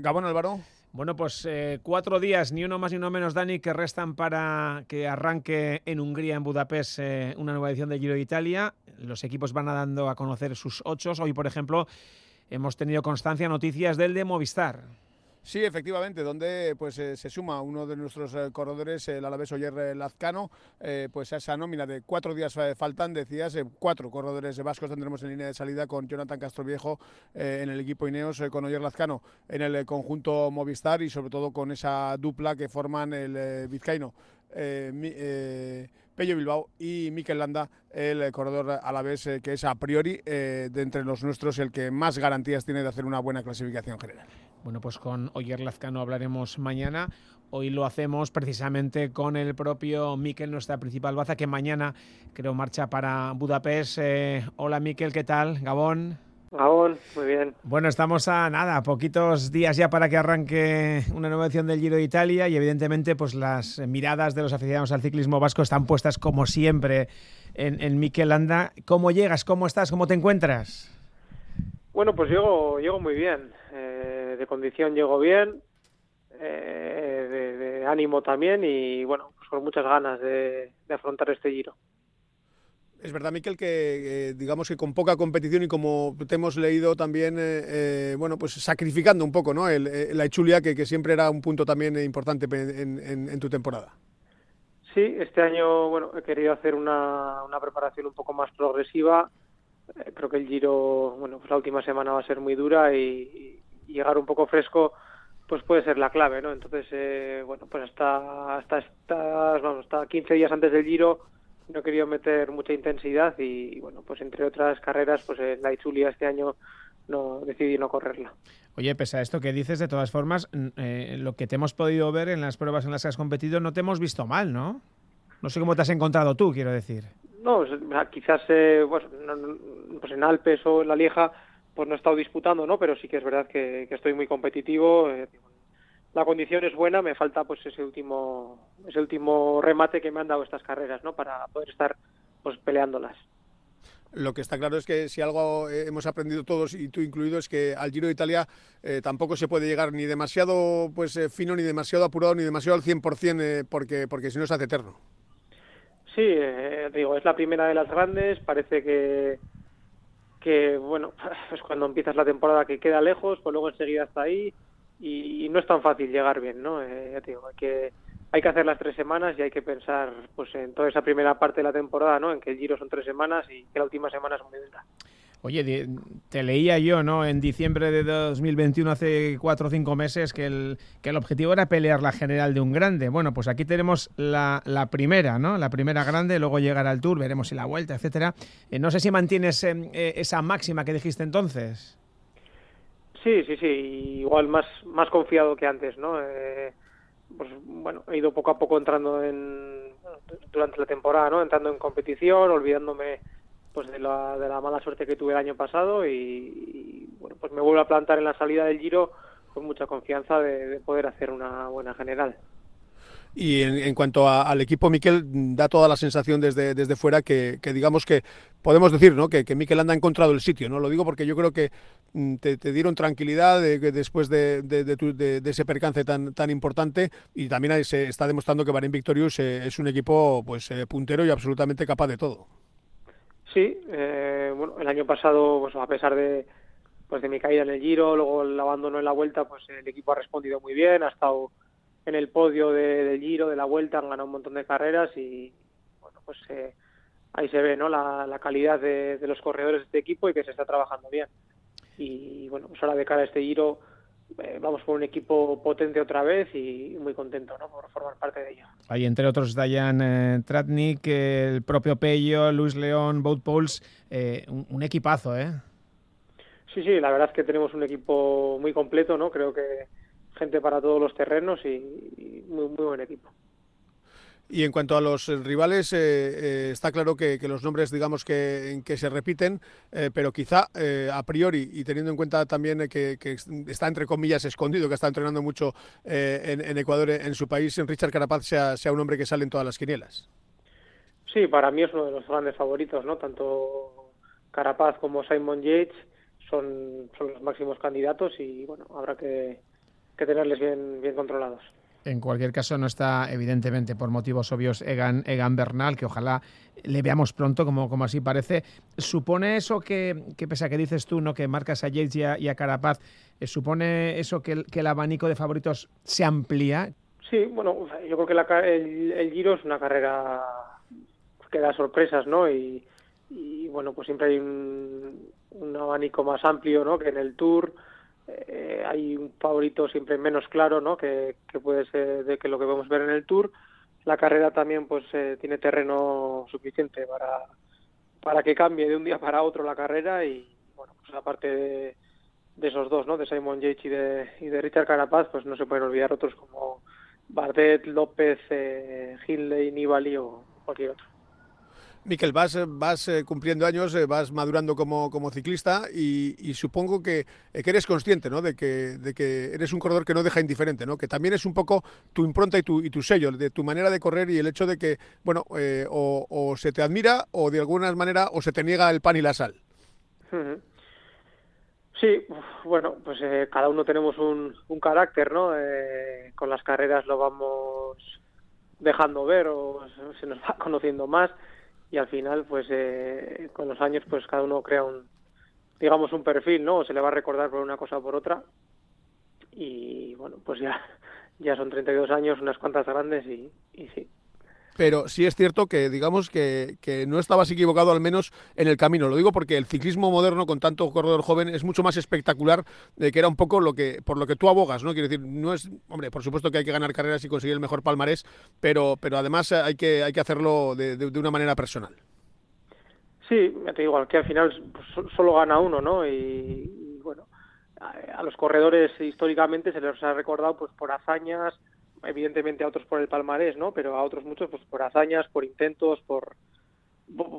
Gabón Álvaro. Bueno, pues eh, cuatro días, ni uno más ni uno menos, Dani, que restan para que arranque en Hungría, en Budapest, eh, una nueva edición de Giro de Italia. Los equipos van dando a conocer sus ocho. Hoy, por ejemplo, hemos tenido constancia, noticias del de Movistar. Sí, efectivamente, donde pues eh, se suma uno de nuestros eh, corredores, el alavés Oyer eh, Lazcano, pues a esa nómina de cuatro días faltan, decías, cuatro corredores vascos tendremos en línea de salida con Jonathan Castroviejo en el equipo Ineos, con Oyer Lazcano en el conjunto Movistar y sobre todo con esa dupla que forman el vizcaíno. Pello Bilbao y Mikel Landa, el corredor alavés, que es a priori de entre los nuestros el que más garantías tiene de hacer una buena clasificación general. Bueno, pues con Oyer Lazcano hablaremos mañana. Hoy lo hacemos precisamente con el propio Miquel, nuestra principal baza, que mañana creo marcha para Budapest. Eh, hola Miquel, ¿qué tal? Gabón. Gabón, muy bien. Bueno, estamos a nada, poquitos días ya para que arranque una nueva edición del Giro de Italia y evidentemente pues las miradas de los aficionados al ciclismo vasco están puestas como siempre en, en Miquel Landa. ¿Cómo llegas? ¿Cómo estás? ¿Cómo te encuentras? Bueno, pues llego, llego muy bien. Eh, de condición llego bien, eh, de, ánimo también y bueno, pues con muchas ganas de, afrontar este giro. Es verdad, Miquel, que eh, digamos que con poca competición y como te hemos leído también, bueno, pues sacrificando un poco, ¿no? la Echulia, que, siempre era un punto también importante en, tu temporada. Sí, este año, bueno, he querido hacer una, una preparación un poco más progresiva eh, creo que el Giro, bueno, pues la última semana va a ser muy dura y, llegar un poco fresco pues puede ser la clave, ¿no? Entonces, eh, bueno, pues hasta, hasta, estas, vamos, hasta 15 días antes del Giro no he querido meter mucha intensidad y, bueno, pues entre otras carreras, pues en la Itzulia este año no decidí no correrla. Oye, pese a esto que dices, de todas formas, eh, lo que te hemos podido ver en las pruebas en las que has competido, no te hemos visto mal, ¿no? No sé cómo te has encontrado tú, quiero decir. No, quizás eh, pues, pues, en Alpes o en la Lieja pues no he estado disputando, ¿no? Pero sí que es verdad que, estoy muy competitivo. Eh, la condición es buena, me falta pues ese último ese último remate que me han dado estas carreras, ¿no? Para poder estar pues peleándolas. Lo que está claro es que si algo eh, hemos aprendido todos y tú incluido es que al Giro de Italia tampoco se puede llegar ni demasiado pues fino ni demasiado apurado ni demasiado al 100% porque porque si no se hace eterno. Sí, eh, digo, es la primera de las grandes, parece que, que, bueno, pues cuando empiezas la temporada que queda lejos, pues luego enseguida está ahí y, no es tan fácil llegar bien, ¿no? Eh, digo, hay que, hay que hacer las tres semanas y hay que pensar pues en toda esa primera parte de la temporada, ¿no? En que el giro son tres semanas y que la última semana es muy dura. Oye, te leía yo, ¿no? En diciembre de 2021, hace cuatro o cinco meses, que el, que el objetivo era pelear la general de un grande. Bueno, pues aquí tenemos la, la primera, ¿no? La primera grande, luego llegar al Tour, veremos si la vuelta, etcétera. Eh, no sé si mantienes eh, eh, esa máxima que dijiste entonces. Sí, sí, sí. Igual más, más confiado que antes, ¿no? pues bueno, he ido poco a poco entrando en durante la temporada, ¿no? Entrando en competición, olvidándome pues de la, de la mala suerte que tuve el año pasado y, bueno pues me vuelvo a plantar en la salida del Giro con mucha confianza de, poder hacer una buena general. Y en, cuanto al equipo, Miquel, da toda la sensación desde, desde fuera que, digamos que podemos decir ¿no? que, que Miquel anda encontrado el sitio. no Lo digo porque yo creo que mm, te, dieron tranquilidad después de, de, ese percance tan, tan importante y también se está demostrando que Bahrain Victorious eh, es un equipo pues eh, puntero y absolutamente capaz de todo. Sí, eh, bueno, el año pasado, pues a pesar de, pues de mi caída en el Giro, luego el abandono en la Vuelta, pues el equipo ha respondido muy bien, ha estado en el podio del Giro, de la Vuelta, han ganado un montón de carreras y, bueno, pues eh, ahí se ve, ¿no? La, calidad de, los corredores de este equipo y que se está trabajando bien. Y, bueno, pues ahora de cara a este Giro, eh, vamos por un equipo potente otra vez y muy contento ¿no? por formar parte de ello. Hay entre otros Dayan eh, Tratnik, el propio Pello, Luis León, Boat Pauls, eh, un, equipazo, ¿eh? Sí, sí, la verdad es que tenemos un equipo muy completo, ¿no? Creo que gente para todos los terrenos y, muy, muy buen equipo. Y en cuanto a los rivales, eh, eh, está claro que, los nombres, digamos, que, que se repiten, eh, pero quizá a priori, y teniendo en cuenta también que, está entre comillas escondido, que está entrenando mucho en, Ecuador, en su país, Richard Carapaz sea, sea un hombre que sale en todas las quinielas. Sí, para mí es uno de los grandes favoritos, ¿no? Tanto Carapaz como Simon Yates son, son los máximos candidatos y, bueno, habrá que que tenerles bien, bien controlados. En cualquier caso, no está, evidentemente, por motivos obvios, Egan, Egan Bernal, que ojalá le veamos pronto, como, como así parece. ¿Supone eso que, que, pese a que dices tú, ¿no? que marcas a Yates y a, Carapaz, eh, ¿supone eso que el, el abanico de favoritos se amplía? Sí, bueno, yo creo que el, Giro es una carrera que da sorpresas, ¿no? Y, y bueno, pues siempre hay un, un, abanico más amplio, ¿no? Que en el Tour eh, hay un favorito siempre menos claro, ¿no? Que, que, puede ser de que lo que podemos ver en el Tour. La carrera también, pues, eh, tiene terreno suficiente para para que cambie de un día para otro la carrera y bueno, pues aparte de, de esos dos, ¿no? De Simon Yates y de, de Richard Carapaz, pues no se pueden olvidar otros como Bardet, López, eh, Hindley, Nibali o cualquier otro. Miquel, vas, vas eh, cumpliendo años, eh, vas madurando como, ciclista y, supongo que, eh, eres consciente ¿no? de, que, eres un corredor que no deja indiferente, ¿no? que también es un poco tu impronta y tu, y tu sello, de tu manera de correr y el hecho de que, bueno, eh, o, o, se te admira o de alguna manera o se te niega el pan y la sal. Sí, bueno, pues eh, cada uno tenemos un, un carácter, ¿no? Eh, con las carreras lo vamos dejando ver o se nos va conociendo más y al final, pues eh, con los años, pues cada uno crea un, digamos, un perfil, ¿no? O se le va a recordar por una cosa o por otra y bueno, pues ya, ya son 32 años, unas cuantas grandes y, y sí, pero sí es cierto que digamos que, que, no estabas equivocado al menos en el camino. Lo digo porque el ciclismo moderno con tanto corredor joven es mucho más espectacular de que era un poco lo que por lo que tú abogas, ¿no? Quiero decir, no es, hombre, por supuesto que hay que ganar carreras y conseguir el mejor palmarés, pero pero además hay que hay que hacerlo de, de, una manera personal. Sí, te digo, que al final pues, solo gana uno, ¿no? Y, bueno, a los corredores históricamente se les ha recordado pues por hazañas, evidentemente a otros por el palmarés, ¿no? Pero a otros muchos pues por hazañas, por intentos, por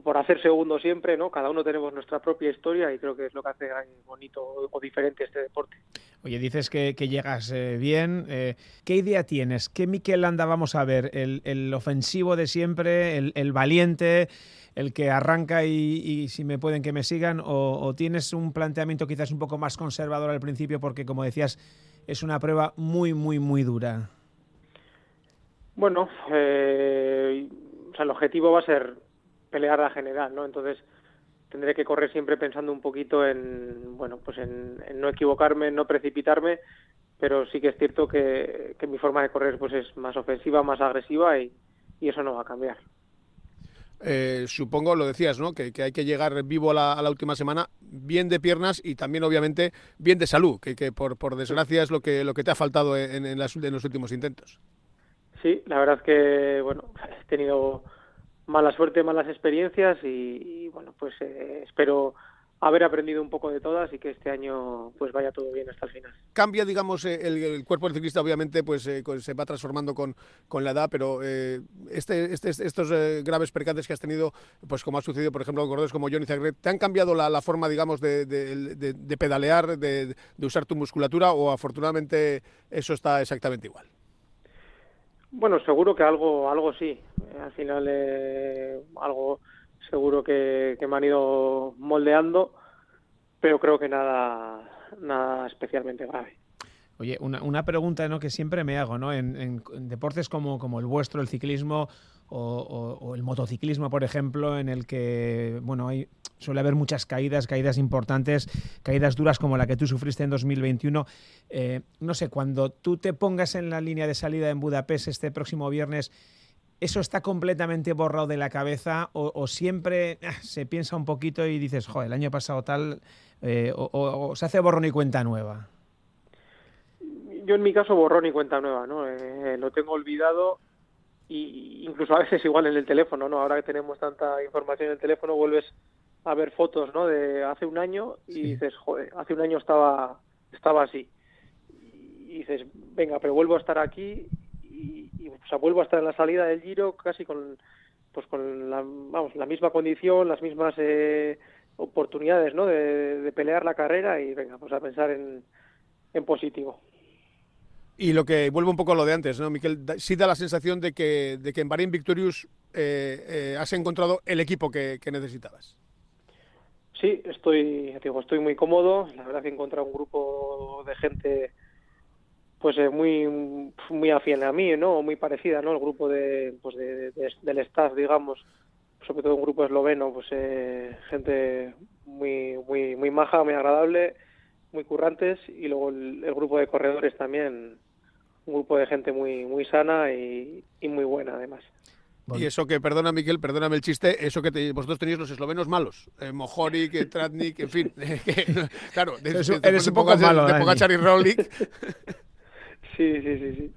por hacer segundo siempre, ¿no? Cada uno tenemos nuestra propia historia y creo que es lo que hace bonito o diferente este deporte. Oye, dices que, llegas eh, bien. Eh, ¿Qué idea tienes? ¿Qué Miquel Landa vamos a ver? ¿El, el ofensivo de siempre? El, ¿El, valiente? ¿El que arranca y, si me pueden que me sigan? ¿O, ¿O tienes un planteamiento quizás un poco más conservador al principio porque, como decías, es una prueba muy, muy, muy dura? Bueno, eh, o sea, el objetivo va a ser pelear la general, ¿no? Entonces tendré que correr siempre pensando un poquito en, bueno, pues en, no equivocarme, en no precipitarme, pero sí que es cierto que, que mi forma de correr pues es más ofensiva, más agresiva y, eso no va a cambiar. Eh, supongo, lo decías, ¿no? Que, hay que llegar vivo a la, a la, última semana, bien de piernas y también, obviamente, bien de salud, que, que por, por desgracia es lo que, lo que te ha faltado en, en, las, en los últimos intentos. Sí, la verdad que, bueno, he tenido mala suerte, malas experiencias y, bueno, pues eh, espero haber aprendido un poco de todas y que este año pues vaya todo bien hasta el final. Cambia, digamos, eh, el, cuerpo del ciclista, obviamente, pues eh, se va transformando con, con la edad, pero eh, este, este, estos eh, graves percances que has tenido, pues como ha sucedido, por ejemplo, con corredores como Johnny Zagret, ¿te han cambiado la, forma, digamos, de, de, de, de pedalear, de usar tu musculatura o afortunadamente eso está exactamente igual? Bueno, seguro que algo, algo sí. Al final, eh, algo seguro que, me han ido moldeando, pero creo que nada, nada especialmente grave. Oye, una, una pregunta que siempre me hago, ¿no? En, en, en deportes como, como, el vuestro, el ciclismo o, o, o, el motociclismo, por ejemplo, en el que bueno, hay, suele haber muchas caídas, caídas importantes, caídas duras como la que tú sufriste en 2021. Eh, no sé, cuando tú te pongas en la línea de salida en Budapest este próximo viernes, ¿eso está completamente borrado de la cabeza o, o siempre ah, se piensa un poquito y dices, joder, el año pasado tal, eh, o, se hace borrón y cuenta nueva? Yo en mi caso borrón y cuenta nueva, ¿no? Eh, lo tengo olvidado y incluso a veces igual en el teléfono, ¿no? Ahora que tenemos tanta información en el teléfono vuelves a ver fotos, ¿no? De hace un año y sí. dices, joder, hace un año estaba estaba así. Y dices, venga, pero vuelvo a estar aquí y, y o sea, vuelvo a estar en la salida del Giro casi con pues con la, vamos, la misma condición, las mismas eh, oportunidades, ¿no? De, de pelear la carrera y venga, pues a pensar en, en positivo. Y lo que vuelve un poco a lo de antes, ¿no, Miquel? Sí da la sensación de que, de que en Bahrein Victorious eh, eh, has encontrado el equipo que, necesitabas. Sí, estoy, digo, estoy muy cómodo. La verdad que he encontrado un grupo de gente pues es muy muy afín a mí, ¿no? Muy parecida, ¿no? El grupo de, pues de, del staff, digamos, sobre todo un grupo esloveno, pues eh, gente muy muy muy maja, muy agradable, muy currantes y luego el, grupo de corredores también, un grupo de gente muy muy sana y, muy buena además. Y eso que, perdona Miquel, perdóname el chiste, eso que vosotros tenéis los eslovenos malos, eh, Mojoric, Tratnik, en fin, claro, eres un poco malo, de Pogachar y Rolik. sí, sí, sí, sí.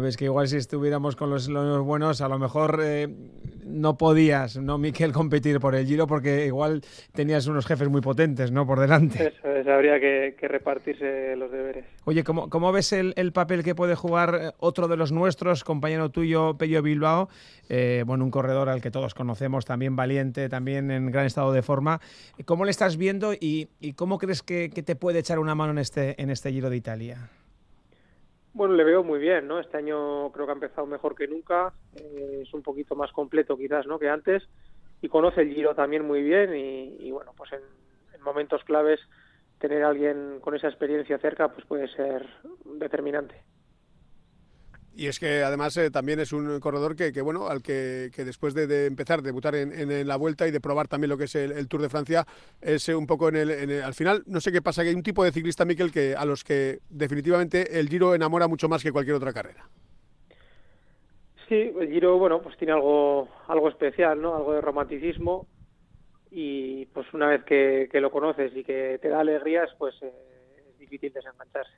Ves que igual si estuviéramos con los, buenos, a lo mejor eh, no podías, ¿no, Miquel, competir por el Giro porque igual tenías unos jefes muy potentes, ¿no? Por delante. Eso es, habría que, repartirse los deberes. Oye, ¿cómo, cómo ves el, papel que puede jugar eh, otro de los nuestros, compañero tuyo, Pello Bilbao? Eh, bueno, un corredor al que todos conocemos, también valiente, también en gran estado de forma. ¿Cómo le estás viendo y, cómo crees que, que, te puede echar una mano en este, en este Giro de Italia? Bueno, le veo muy bien, ¿no? Este año creo que ha empezado mejor que nunca, eh, es un poquito más completo quizás, ¿no? Que antes y conoce el Giro también muy bien y, bueno, pues en, en, momentos claves tener a alguien con esa experiencia cerca pues puede ser determinante. Y es que además eh, también es un corredor que, bueno, al que, después de, empezar, debutar en, la vuelta y de probar también lo que es el, Tour de Francia, es eh, un poco en el, al final, no sé qué pasa, que hay un tipo de ciclista, Miquel, que a los que definitivamente el Giro enamora mucho más que cualquier otra carrera. Sí, el Giro, bueno, pues tiene algo, algo especial, ¿no? Algo de romanticismo y pues una vez que, lo conoces y que te da alegrías, pues eh, es difícil desengancharse.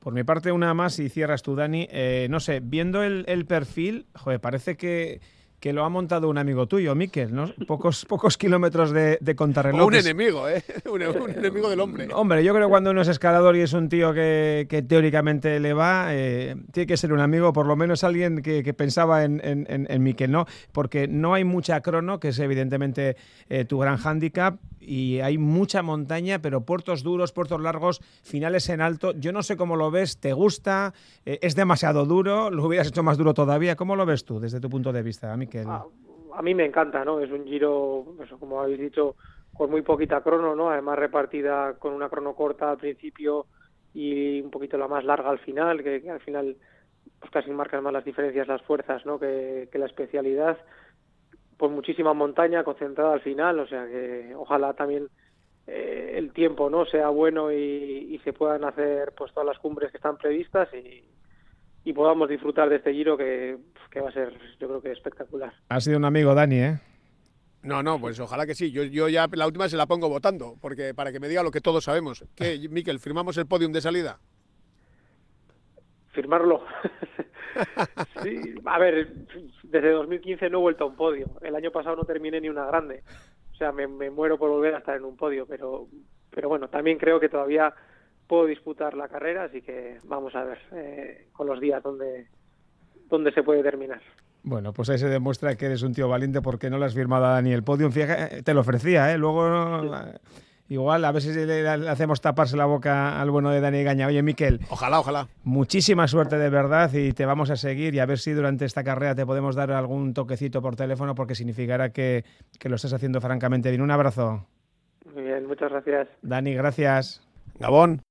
Por mi parte, una más y cierras tú, Dani. Eh, no sé, viendo el, el perfil, joder, parece que que lo ha montado un amigo tuyo, Miquel, ¿no? Pocos, pocos kilómetros de, de contrarreloj. un enemigo, ¿eh? Un, enemigo del hombre. Hombre, yo creo que cuando uno es escalador y es un tío que, teóricamente le va, eh, tiene que ser un amigo, por lo menos alguien que, pensaba en, en, Miquel, ¿no? Porque no hay mucha crono, que es evidentemente eh, tu gran hándicap, y hay mucha montaña, pero puertos duros, puertos largos, finales en alto. Yo no sé cómo lo ves, ¿te gusta? Eh, ¿Es demasiado duro? ¿Lo hubieras hecho más duro todavía? ¿Cómo lo ves tú desde tu punto de vista, Miquel? A, a mí me encanta, ¿no? Es un giro, como habéis dicho, con muy poquita crono, ¿no? Además repartida con una crono corta al principio y un poquito la más larga al final, que, al final pues casi marcan más las diferencias las fuerzas, ¿no? Que la especialidad por muchísima montaña concentrada al final, o sea que ojalá también eh, el tiempo no sea bueno y, se puedan hacer pues todas las cumbres que están previstas y, podamos disfrutar de este giro que, va a ser yo creo que espectacular. Ha sido un amigo Dani, ¿eh? No, no, pues ojalá que sí. Yo, yo ya la última se la pongo votando, porque para que me diga lo que todos sabemos. ¿Qué, Miquel, firmamos el podium de salida? Firmarlo. sí, a ver, desde 2015 no he vuelto a un podio. El año pasado no terminé ni una grande. O sea, me, muero por volver a estar en un podio, pero, pero bueno, también creo que todavía puedo disputar la carrera, así que vamos a ver eh, con los días donde, donde se puede terminar. Bueno, pues ahí se demuestra que eres un tío valiente porque no le has firmado a Dani el podio. te lo ofrecía, ¿eh? Luego... Igual, a ver si le, hacemos taparse la boca al bueno de Dani Gaña. Oye, Miquel. Ojalá, ojalá. Muchísima suerte de verdad y te vamos a seguir y a ver si durante esta carrera te podemos dar algún toquecito por teléfono porque significará que, que lo estás haciendo francamente bien. Un abrazo. Muy bien, muchas gracias. Dani, gracias. Gabón.